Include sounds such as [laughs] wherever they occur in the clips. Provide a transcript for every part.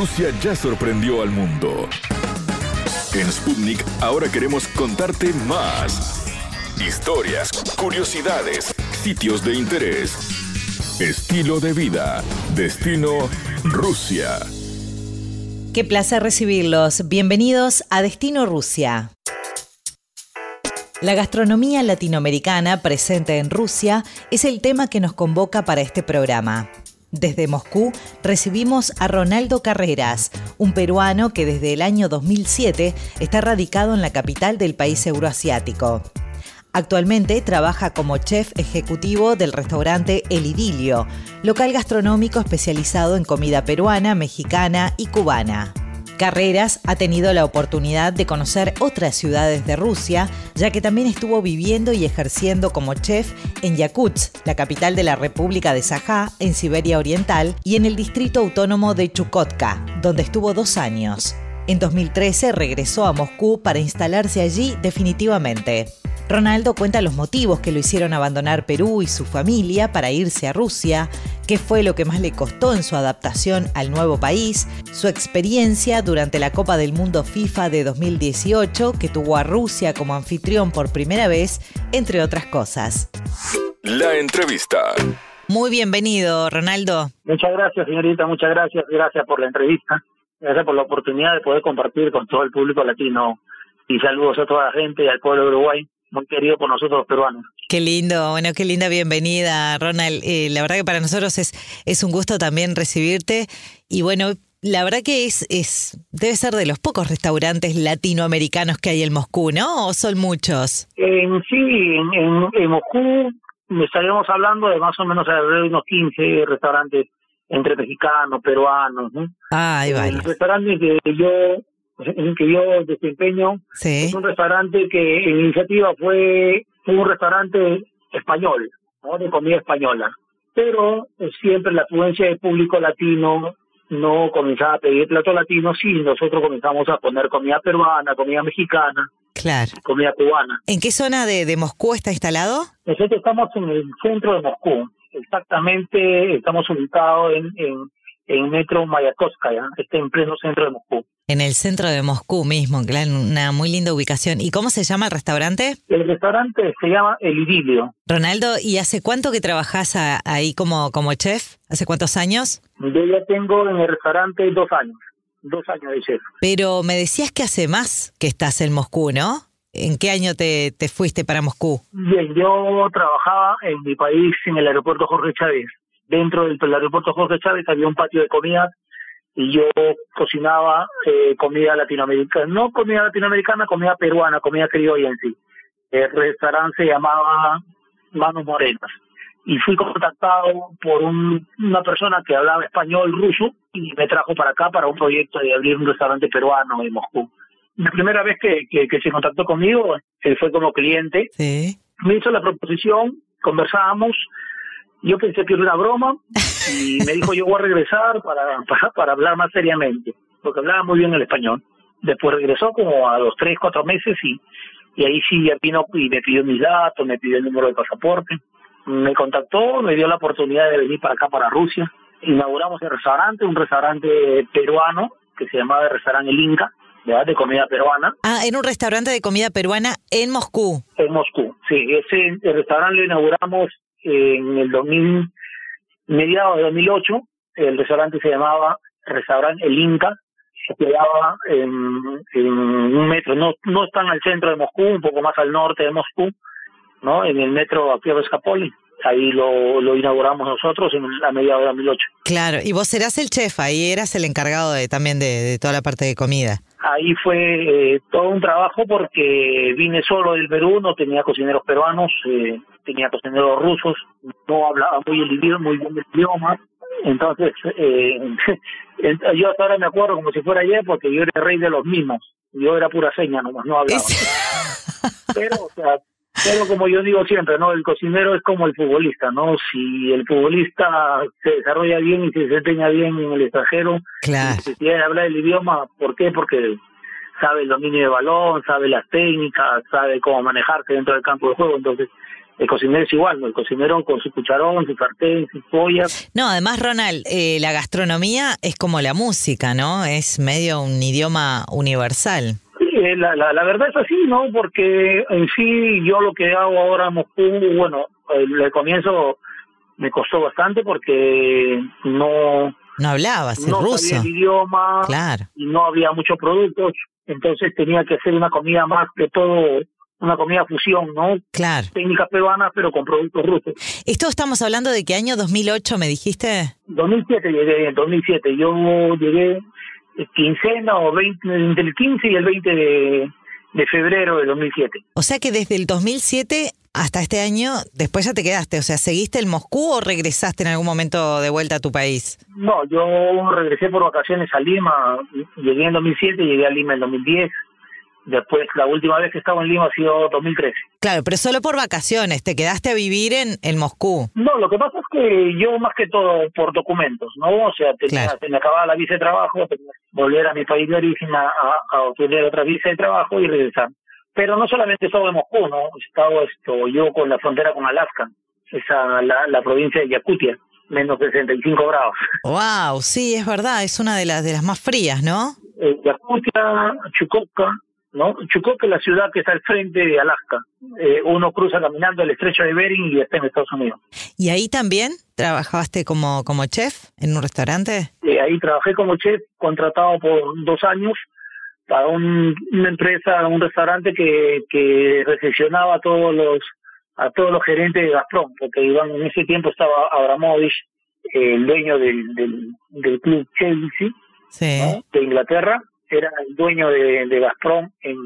Rusia ya sorprendió al mundo. En Sputnik ahora queremos contarte más. Historias, curiosidades, sitios de interés, estilo de vida, destino Rusia. Qué placer recibirlos. Bienvenidos a Destino Rusia. La gastronomía latinoamericana presente en Rusia es el tema que nos convoca para este programa. Desde Moscú recibimos a Ronaldo Carreras, un peruano que desde el año 2007 está radicado en la capital del país euroasiático. Actualmente trabaja como chef ejecutivo del restaurante El Idilio, local gastronómico especializado en comida peruana, mexicana y cubana. Carreras ha tenido la oportunidad de conocer otras ciudades de Rusia, ya que también estuvo viviendo y ejerciendo como chef en Yakutsk, la capital de la República de Sajá, en Siberia Oriental, y en el distrito autónomo de Chukotka, donde estuvo dos años. En 2013 regresó a Moscú para instalarse allí definitivamente. Ronaldo cuenta los motivos que lo hicieron abandonar Perú y su familia para irse a Rusia, qué fue lo que más le costó en su adaptación al nuevo país, su experiencia durante la Copa del Mundo FIFA de 2018, que tuvo a Rusia como anfitrión por primera vez, entre otras cosas. La entrevista. Muy bienvenido, Ronaldo. Muchas gracias, señorita, muchas gracias. Gracias por la entrevista. Gracias por la oportunidad de poder compartir con todo el público latino. Y saludos a toda la gente y al pueblo de Uruguay muy querido por nosotros los peruanos. Qué lindo, bueno, qué linda bienvenida, Ronald. Eh, la verdad que para nosotros es, es un gusto también recibirte. Y bueno, la verdad que es, es debe ser de los pocos restaurantes latinoamericanos que hay en Moscú, ¿no? ¿O son muchos? En sí, en, en, Moscú estaríamos hablando de más o menos alrededor de unos 15 restaurantes entre mexicanos, peruanos, ¿no? Ah, ahí va. El restaurante que yo en que yo desempeño es un restaurante que en iniciativa fue, un restaurante español, ¿no? de comida española. Pero eh, siempre la afluencia del público latino no comenzaba a pedir plato latino, sí, nosotros comenzamos a poner comida peruana, comida mexicana, claro. comida cubana. ¿En qué zona de, de Moscú está instalado? Nosotros estamos en el centro de Moscú, exactamente estamos ubicados en, en, en Metro Mayakovskaya, está en pleno centro de Moscú. En el centro de Moscú mismo, claro, una muy linda ubicación. ¿Y cómo se llama el restaurante? El restaurante se llama El Idilio. Ronaldo, ¿y hace cuánto que trabajas ahí como, como chef? ¿Hace cuántos años? Yo ya tengo en el restaurante dos años, dos años de chef. Pero me decías que hace más que estás en Moscú, ¿no? ¿En qué año te, te fuiste para Moscú? Bien, yo trabajaba en mi país en el aeropuerto Jorge Chávez. Dentro del, del aeropuerto Jorge Chávez había un patio de comida y yo cocinaba eh, comida latinoamericana, no comida latinoamericana, comida peruana, comida criolla en sí. El restaurante se llamaba Manos Morenas y fui contactado por un, una persona que hablaba español ruso y me trajo para acá para un proyecto de abrir un restaurante peruano en Moscú. La primera vez que, que, que se contactó conmigo, él fue como cliente, sí. me hizo la proposición, conversábamos, yo pensé que era una broma y me dijo yo voy a regresar para, para, para hablar más seriamente, porque hablaba muy bien el español. Después regresó como a los tres, cuatro meses y, y ahí sí vino y me pidió mis datos, me pidió el número de pasaporte, me contactó, me dio la oportunidad de venir para acá, para Rusia. Inauguramos el restaurante, un restaurante peruano que se llamaba el restaurante El Inca, ¿verdad? de comida peruana. Ah, en un restaurante de comida peruana en Moscú. En Moscú, sí. Ese el restaurante lo inauguramos en el 2000, mediados de 2008, el restaurante se llamaba Restaurante El Inca, se quedaba en, en, un metro, no, no en el centro de Moscú, un poco más al norte de Moscú, ¿no? En el metro a Escapoli. Ahí lo, lo inauguramos nosotros en, a mediados de 2008. Claro, y vos serás el chef, ahí eras el encargado de, también de, de toda la parte de comida. Ahí fue eh, todo un trabajo porque vine solo del Perú, no tenía cocineros peruanos, eh, tenía cocineros rusos, no hablaba muy el idioma, muy bien el idioma. Entonces, eh, [laughs] yo hasta ahora me acuerdo como si fuera ayer porque yo era el rey de los mismos. Yo era pura seña nomás, no hablaba. [laughs] Pero, o sea, pero como yo digo siempre, ¿no? El cocinero es como el futbolista, ¿no? Si el futbolista se desarrolla bien y se desempeña bien en el extranjero, claro. necesita hablar el idioma, ¿por qué? Porque sabe el dominio de balón, sabe las técnicas, sabe cómo manejarse dentro del campo de juego, entonces el cocinero es igual, ¿no? el cocinero con su cucharón, su sartén, sus pollas. No, además, Ronald, eh, la gastronomía es como la música, ¿no? Es medio un idioma universal. Sí, eh, la, la, la verdad es así, ¿no? Porque en sí yo lo que hago ahora en Moscú, bueno, el, comienzo me costó bastante porque no... No hablabas no ruso. sabía el idioma Claro. y no había muchos productos, entonces tenía que hacer una comida más que todo, una comida fusión, ¿no? Claro. Técnicas peruanas pero con productos rusos. Esto estamos hablando de qué año 2008 me dijiste. 2007 llegué, en 2007. Yo llegué eh, quincena o 20, entre el 15 y el 20 de, de febrero de 2007. O sea que desde el 2007 hasta este año, después ya te quedaste. O sea, ¿seguiste el Moscú o regresaste en algún momento de vuelta a tu país? No, yo regresé por vacaciones a Lima, llegué en 2007, llegué a Lima en 2010. Después, la última vez que estaba en Lima ha sido 2013. Claro, pero solo por vacaciones. Te quedaste a vivir en, en Moscú. No, lo que pasa es que yo más que todo por documentos, ¿no? O sea, tenía, Claro. se me acababa la visa de trabajo, tenía que volver a mi país de origen a, a, obtener otra visa de trabajo y regresar. Pero no solamente estaba en Moscú, ¿no? He estado esto, yo con la frontera con Alaska, esa la, la provincia de Yakutia, menos 65 grados. [laughs] Wow, sí, es verdad. Es una de las, de las más frías, ¿no? Eh, Yakutia, Chukotka, ¿no? Chukotka es la ciudad que está al frente de Alaska. Eh, uno cruza caminando el estrecho de Bering y está en Estados Unidos. ¿Y ahí también trabajaste como, como chef en un restaurante? Eh, ahí trabajé como chef, contratado por dos años para un- una empresa, un restaurante que, que recepcionaba a todos los a todos los gerentes de Gazprom, porque iban, en ese tiempo estaba Abramovich, eh, el dueño del, del, del club Chelsea, Sí. ¿no? de Inglaterra, era el dueño de, de Gazprom en,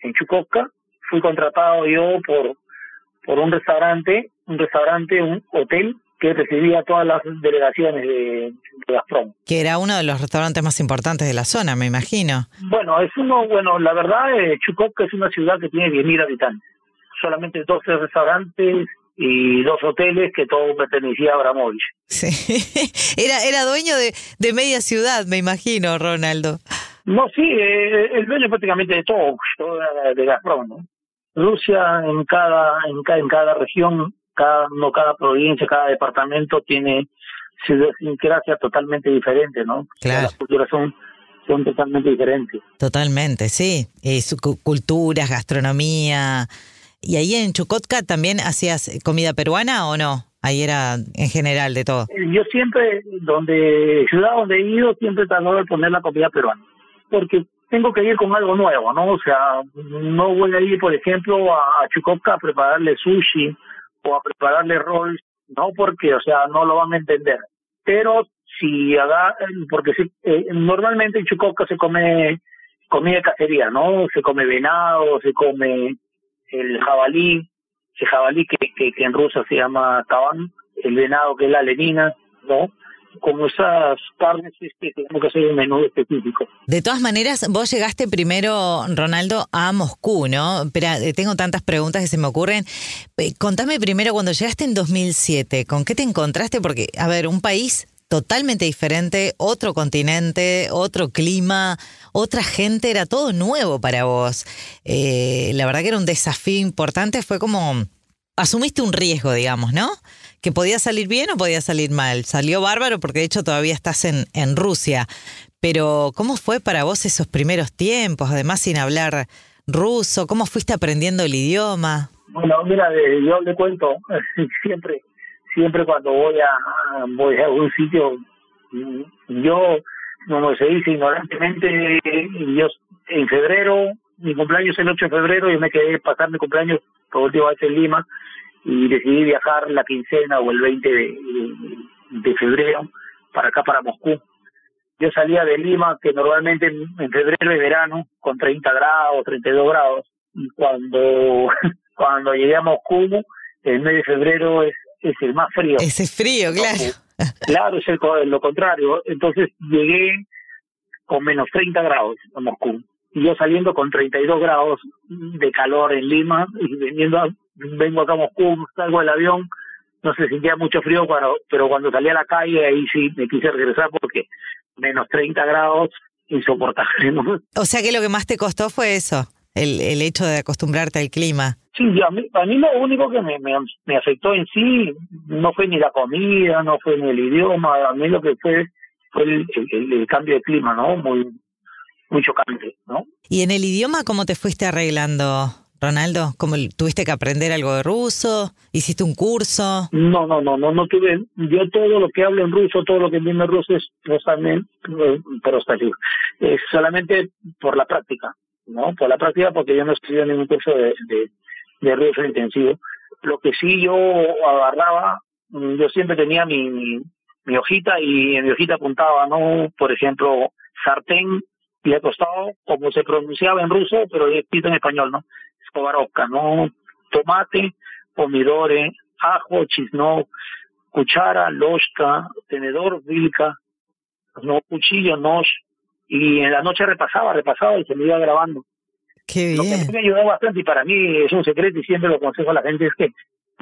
en Chukotka. Fui contratado yo por, por un restaurante, un restaurante, un hotel que recibía todas las delegaciones de, de Gazprom. Que era uno de los restaurantes más importantes de la zona, me imagino. Bueno, es uno, bueno, la verdad, eh, Chukotka es una ciudad que tiene 10.000 habitantes. Solamente 12 restaurantes y dos hoteles que todo pertenecía a Abramovich. Sí. [laughs] Era, era dueño de, de media ciudad, me imagino, Ronaldo. No, sí, eh, el dueño prácticamente de todo, todo era de Gazprom, ¿no? Rusia en cada, en cada, en cada región, cada, no cada provincia, cada departamento tiene su idiosincrasia totalmente diferente, ¿no? Claro. Las culturas son, son totalmente diferentes. Totalmente, sí. Eh, su cu- culturas, gastronomía. ¿Y ahí en Chukotka también hacías comida peruana o no? Ahí era en general de todo. Eh, Yo siempre, donde, ciudad donde he ido, siempre he tratado de poner la comida peruana. Porque tengo que ir con algo nuevo, ¿no? O sea, no voy a ir, por ejemplo, a, a Chukotka a prepararle sushi o a prepararle rolls, no porque, o sea, no lo van a entender. Pero si haga, porque sí, eh, normalmente en Chukotka se come comida de cacería, ¿no? Se come venado, se come el jabalí, el jabalí que, que, en ruso se llama taban, el venado que es la lenina, ¿no? Como esas carnes, este, tenemos que hacer un menú específico. De todas maneras, vos llegaste primero, Ronaldo, a Moscú, ¿no? Pero eh, tengo tantas preguntas que se me ocurren. Eh, Contame primero, cuando llegaste en 2007, ¿con qué te encontraste? Porque, a ver, un país totalmente diferente, otro continente, otro clima, otra gente, era todo nuevo para vos. Eh, la verdad que era un desafío importante, fue como, asumiste un riesgo, digamos, ¿no? Que podía salir bien o podía salir mal. Salió bárbaro porque de hecho todavía estás en, en Rusia. Pero, ¿cómo fue para vos esos primeros tiempos? Además, sin hablar ruso, ¿cómo fuiste aprendiendo el idioma? Bueno, mira, yo le cuento, [laughs] siempre siempre cuando voy a voy a algún sitio, yo, como se dice ignorantemente, yo en febrero, mi cumpleaños es el 8 de febrero, yo me quedé pasar mi cumpleaños por última vez en Lima y decidí viajar la quincena o el 20 de, de, de febrero para acá, para Moscú. Yo salía de Lima, que normalmente en, febrero es verano, con 30 grados, 32 grados, y cuando, [laughs] cuando llegué a Moscú, el mes de febrero es, es el más frío. Ese frío, claro. [laughs] Claro, es el, lo contrario. Entonces llegué con menos 30 grados a Moscú. Y yo saliendo con 32 grados de calor en Lima [laughs] y veniendo a- vengo acá a Moscú, salgo del avión, no se sentía mucho frío, pero, pero cuando salí a la calle ahí sí me quise regresar porque menos 30 grados insoportable, ¿no? O sea que lo que más te costó fue eso, el, el hecho de acostumbrarte al clima. Sí, a mí, a mí lo único que me, me, me, afectó en sí no fue ni la comida, no fue ni el idioma, a mí lo que fue fue el, el, el cambio de clima, ¿no? Muy, muy chocante, ¿no? ¿Y en el idioma cómo te fuiste arreglando, Ronaldo? ¿Cómo tuviste que aprender algo de ruso? ¿Hiciste un curso? No, no, no, no, no tuve. Yo todo lo que hablo en ruso, todo lo que entiendo en ruso es totalmente, pero está. Es solamente por la práctica, ¿no? Por la práctica porque yo no estudié ningún curso de, de, de ruso intensivo. Lo que sí yo agarraba, yo siempre tenía mi, mi, mi hojita y en mi hojita apuntaba, ¿no? Por ejemplo, sartén y al costado, como se pronunciaba en ruso, pero escrito en español, ¿no? Escobaroca, ¿no? Tomate, pomidore, ajo, chisno, cuchara, loshka, tenedor, vilca, no cuchillo, nos, y en la noche repasaba, repasaba y se me iba grabando. Qué bien. Lo que me ayudó bastante y para mí es un secreto y siempre lo aconsejo a la gente es que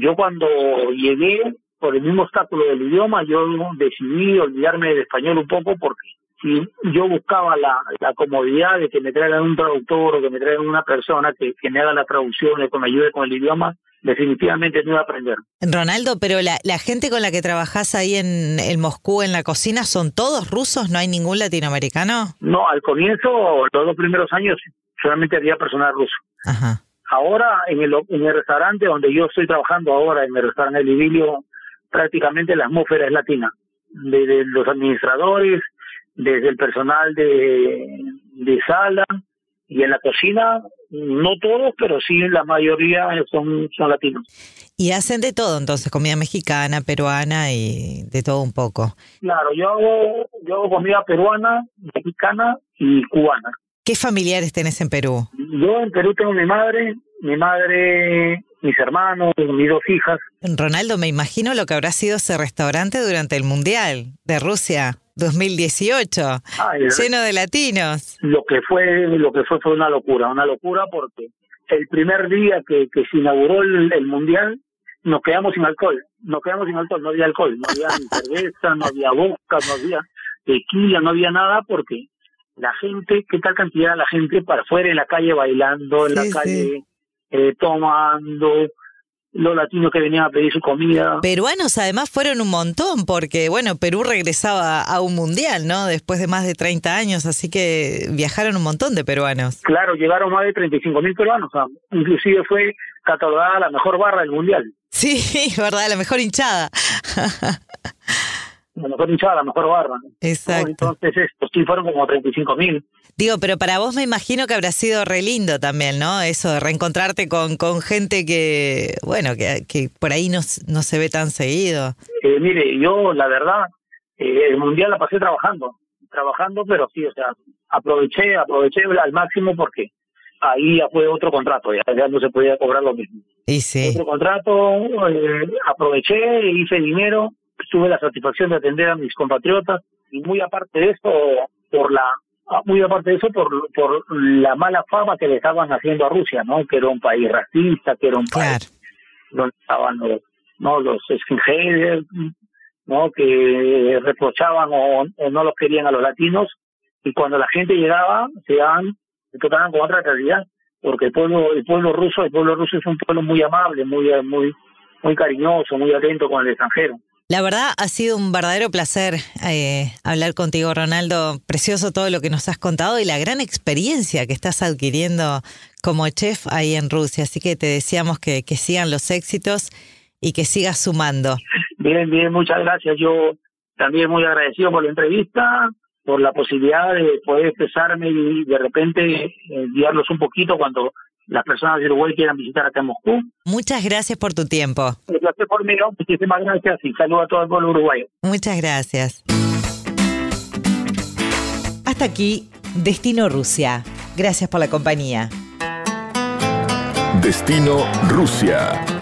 yo cuando llegué por el mismo obstáculo del idioma, yo decidí olvidarme del español un poco porque si yo buscaba la, la comodidad de que me traigan un traductor o que me traigan una persona que, que me haga la traducción y que me ayude con el idioma, definitivamente no iba a aprender. Ronaldo, pero la, la gente con la que trabajas ahí en, en Moscú, en la cocina, ¿son todos rusos? ¿No hay ningún latinoamericano? No, al comienzo, los dos primeros años, solamente había personal ruso. Ajá. Ahora, en el, en el restaurante donde yo estoy trabajando ahora, en el restaurante El Ibilio, prácticamente la atmósfera es latina. Desde los administradores, desde el personal de, de sala y en la cocina, no todos, pero sí la mayoría son, son latinos. Y hacen de todo, entonces, comida mexicana, peruana y de todo un poco. Claro, yo hago, yo hago comida peruana, mexicana y cubana. ¿Qué familiares tenés en Perú? Yo en Perú tengo mi madre, mi madre, mis hermanos, mis dos hijas. Ronaldo, me imagino lo que habrá sido ese restaurante durante el Mundial de Rusia 2018, Ay, lleno de latinos. lo que fue lo que fue fue una locura una locura porque el primer día que, que se inauguró el, el mundial nos quedamos sin alcohol nos quedamos sin alcohol no había alcohol no había ni [laughs] cerveza no había vodka no había tequila no había nada porque la gente qué tal cantidad de la gente para afuera en la calle bailando en Sí, la sí. Eh, tomando los latinos que venían a pedir su comida Peruanos además fueron un montón, porque bueno, Perú regresaba a un mundial, ¿no? Después de más de 30 años, así que viajaron un montón de peruanos. claro llegaron más de 35 mil peruanos o sea, inclusive fue catalogada la mejor barra del mundial Sí, [laughs] verdad, la mejor hinchada. La mejor hinchada, la mejor barra. ¿no? Exacto. Entonces, estos sí fueron como 35 mil. Digo, pero para vos me imagino que habrá sido re lindo también, ¿no? Eso de reencontrarte con, con gente que, bueno, que, que por ahí no, no se ve tan seguido. Eh, mire, yo, la verdad, eh, el mundial la pasé trabajando. Trabajando, pero sí, o sea, aproveché, aproveché al máximo porque ahí ya fue otro contrato, ya, ya no se podía cobrar lo mismo. Y sí. Otro contrato, eh, aproveché, hice dinero, tuve la satisfacción de atender a mis compatriotas y muy aparte de eso, por la ah, muy aparte de eso, por, por la mala fama que le estaban haciendo a Rusia, ¿no? Que era un país racista, que era un Claro. país donde estaban los, ¿no? los skinheads, ¿no? Que reprochaban o, o no los querían a los latinos y cuando la gente llegaba se daban, se tocaban con otra realidad porque el pueblo el pueblo ruso el pueblo ruso es un pueblo muy amable muy muy muy cariñoso muy atento con el extranjero La verdad ha sido un verdadero placer eh, hablar contigo, Ronaldo. Precioso todo lo que nos has contado y la gran experiencia que estás adquiriendo como chef ahí en Rusia. Así que te deseamos que, que sigan los éxitos y que sigas sumando. bien bien muchas gracias yo también muy agradecido por la entrevista por la posibilidad de poder expresarme y de repente eh, guiarlos un poquito cuando las personas de Uruguay quieran visitar acá en Moscú. Muchas gracias por tu tiempo. El placer por mí, ¿no? muchísimas gracias y saludo a todo el pueblo uruguayo. Muchas gracias. Hasta aquí, Destino Rusia. Gracias por la compañía. Destino Rusia.